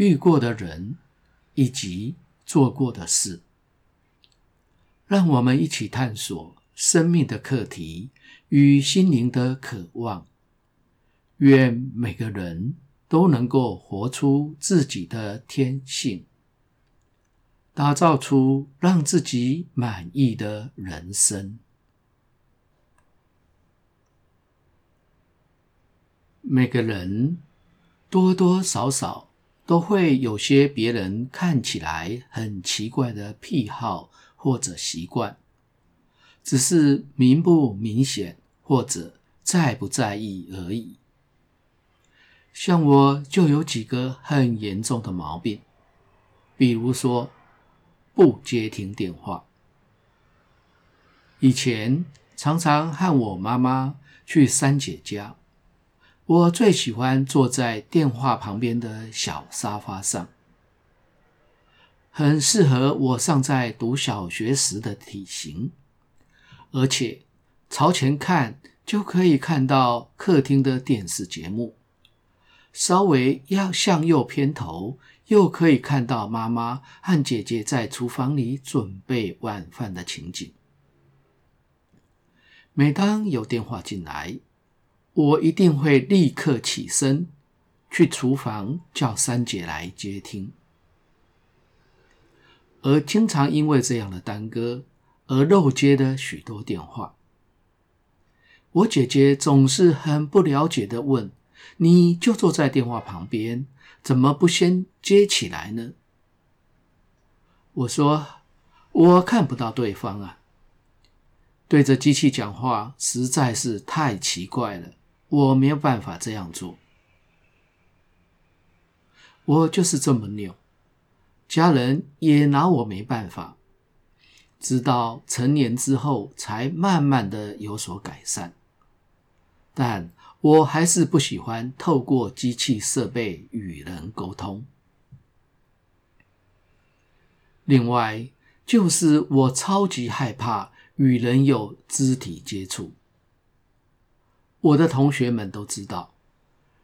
遇过的人以及做过的事，让我们一起探索生命的课题与心灵的渴望。愿每个人都能够活出自己的天性，打造出让自己满意的人生。每个人多多少少都会有些别人看起来很奇怪的癖好或者习惯，只是明不明显或者在不在意而已。像我就有几个很严重的毛病，比如说不接听电话。以前常常和我妈妈去三姐家，我最喜欢坐在电话旁边的小沙发上，很适合我尚在读小学时的体型，而且朝前看就可以看到客厅的电视节目。稍微要向右偏头，又可以看到妈妈和姐姐在厨房里准备晚饭的情景。每当有电话进来，我一定会立刻起身去厨房叫三姐来接听。而经常因为这样的耽搁而漏接的许多电话，我姐姐总是很不了解的问。你就坐在电话旁边，怎么不先接起来呢？我说，我看不到对方啊，对着机器讲话实在是太奇怪了，我没有办法这样做。我就是这么拗，家人也拿我没办法，直到成年之后才慢慢的有所改善，但。我还是不喜欢透过机器设备与人沟通。另外，就是我超级害怕与人有肢体接触。我的同学们都知道，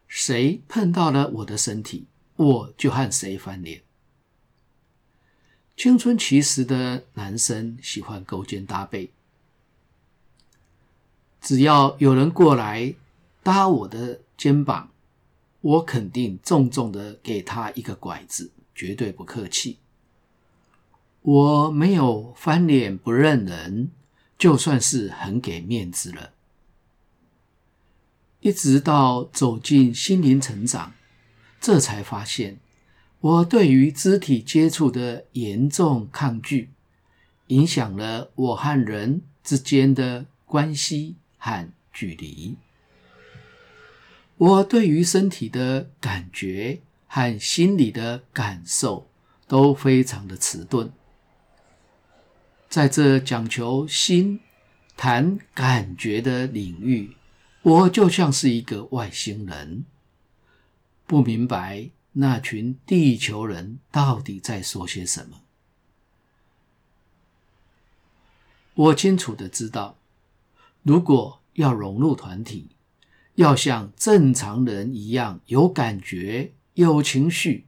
谁碰到了我的身体，我就和谁翻脸。青春期时的男生喜欢勾肩搭背，只要有人过来。搭我的肩膀，我肯定重重的给他一个拐子，绝对不客气。我没有翻脸不认人，就算是很给面子了。一直到走进心灵成长，这才发现我对于肢体接触的严重抗拒，影响了我和人之间的关系和距离。我对于身体的感觉和心理的感受都非常的迟钝，在这讲求心谈感觉的领域，我就像是一个外星人，不明白那群地球人到底在说些什么。我清楚的知道，如果要融入团体，要像正常人一样有感觉、有情绪，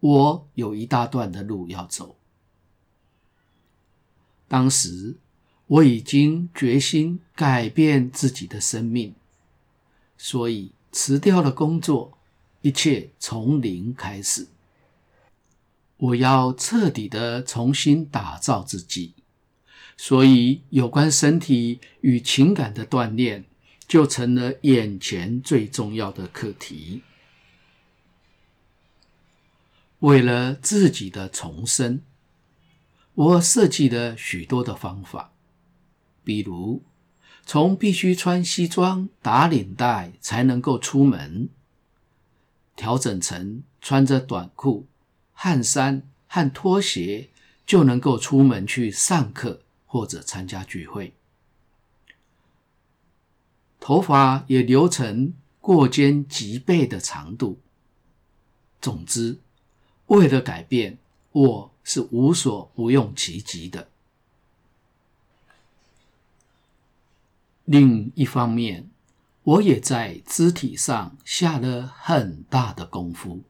我有一大段的路要走。当时我已经决心改变自己的生命，所以辞掉了工作，一切从零开始。我要彻底的重新打造自己，所以有关身体与情感的锻炼，就成了眼前最重要的课题。为了自己的重生，我设计了许多的方法，比如从必须穿西装打领带才能够出门，调整成穿着短裤、汗衫和拖鞋就能够出门去上课或者参加聚会。头发也留成过肩及背的长度。总之，为了改变，我是无所不用其极的。另一方面，我也在肢体上下了很大的功夫。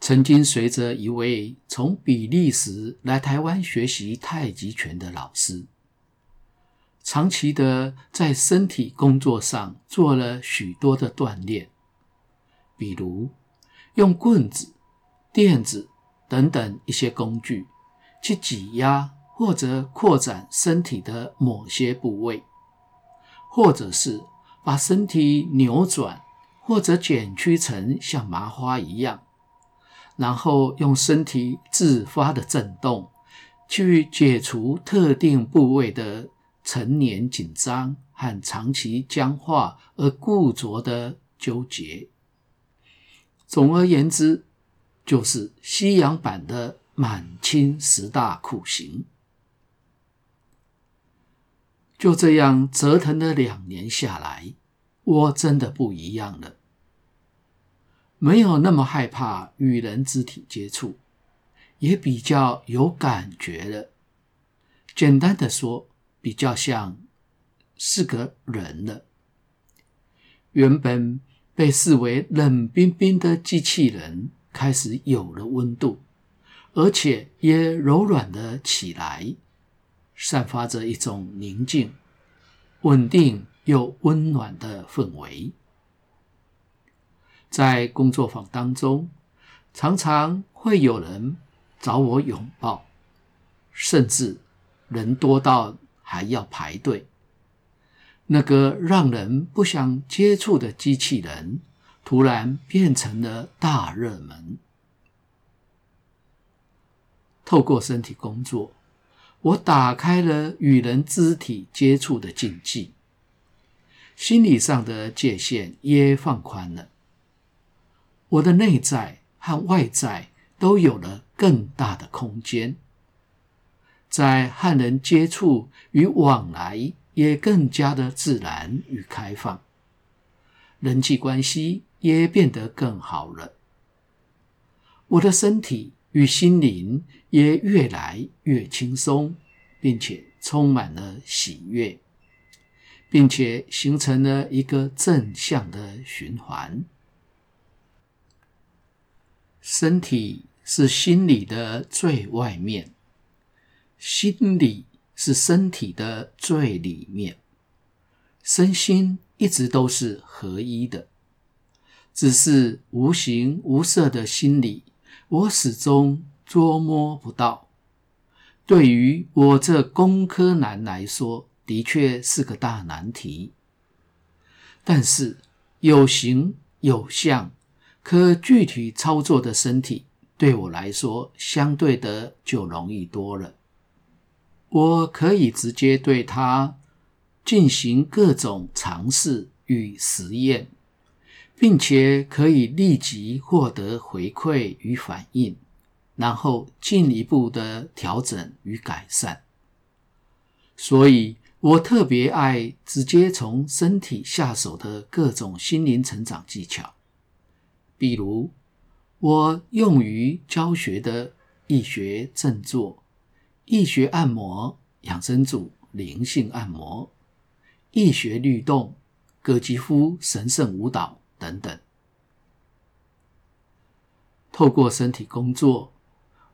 曾经随着一位从比利时来台湾学习太极拳的老师，长期的在身体工作上做了许多的锻炼，比如用棍子、垫子等等一些工具去挤压或者扩展身体的某些部位，或者是把身体扭转或者卷曲成像麻花一样。然后用身体自发的震动，去解除特定部位的陈年紧张和长期僵化而固着的纠结。总而言之，就是西洋版的满清十大酷刑。就这样折腾了两年下来，我真的不一样了。没有那么害怕与人肢体接触，也比较有感觉了。简单的说，比较像是个人了。原本被视为冷冰冰的机器人，开始有了温度，而且也柔软了起来，散发着一种宁静、稳定又温暖的氛围。在工作坊当中，常常会有人找我拥抱，甚至人多到还要排队。那个让人不想接触的机器人，突然变成了大热门。透过身体工作，我打开了与人肢体接触的禁忌，心理上的界限也放宽了。我的内在和外在都有了更大的空间，在和人接触与往来也更加的自然与开放，人际关系也变得更好了。我的身体与心灵也越来越轻松，并且充满了喜悦，并且形成了一个正向的循环。身体是心理的最外面，心理是身体的最里面，身心一直都是合一的。只是无形无色的心理，我始终捉摸不到。对于我这工科男来说，的确是个大难题。但是有形有相。可具体操作的身体对我来说，相对的就容易多了。我可以直接对它进行各种尝试与实验，并且可以立即获得回馈与反应，然后进一步的调整与改善。所以我特别爱直接从身体下手的各种心灵成长技巧。比如，我用于教学的易学正坐、易学按摩、养生组、灵性按摩、易学律动、葛吉夫神圣舞蹈等等。透过身体工作，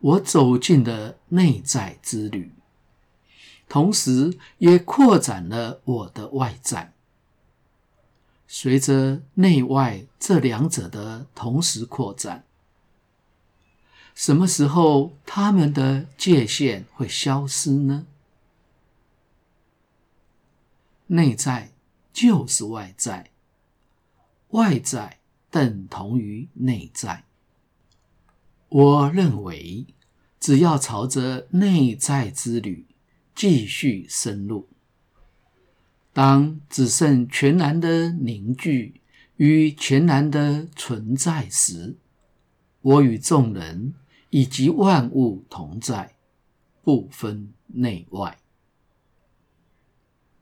我走进了内在之旅，同时也扩展了我的外在。随着内外这两者的同时扩展，什么时候他们的界限会消失呢？内在就是外在，外在等同于内在。我认为，只要朝着内在之旅继续深入。当只剩全然的凝聚与全然的存在时，我与众人以及万物同在，不分内外。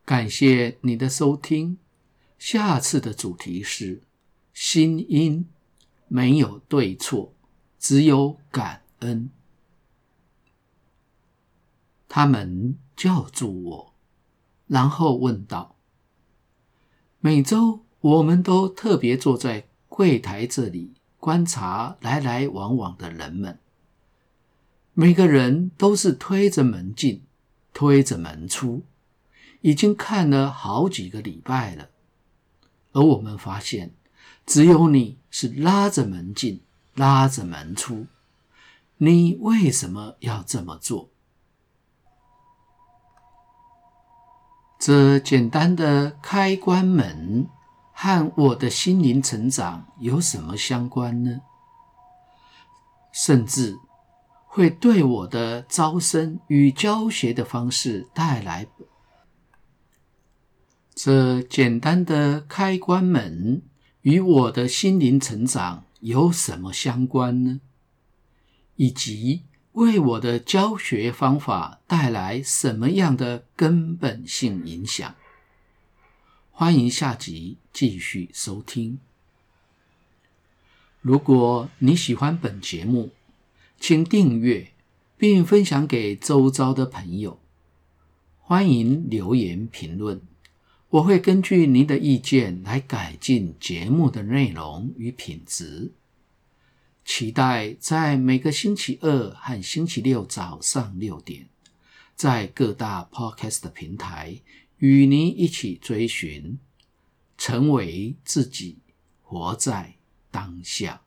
感谢你的收听，下次的主题是心因，没有对错，只有感恩。他们叫住我，然后问道：“每周我们都特别坐在柜台这里观察来来往往的人们，每个人都是推着门进，推着门出，已经看了好几个礼拜了。而我们发现，只有你是拉着门进，拉着门出。你为什么要这么做？”这简单的开关门和我的心灵成长有什么相关呢？甚至会对我的招生与教学的方式带来。这简单的开关门与我的心灵成长有什么相关呢？以及，为我的教学方法带来什么样的根本性影响？欢迎下集继续收听。如果你喜欢本节目，请订阅并分享给周遭的朋友。欢迎留言评论，我会根据您的意见来改进节目的内容与品质。期待在每个星期二和星期六早上六点，在各大 Podcast 平台与您一起追寻，成为自己，活在当下。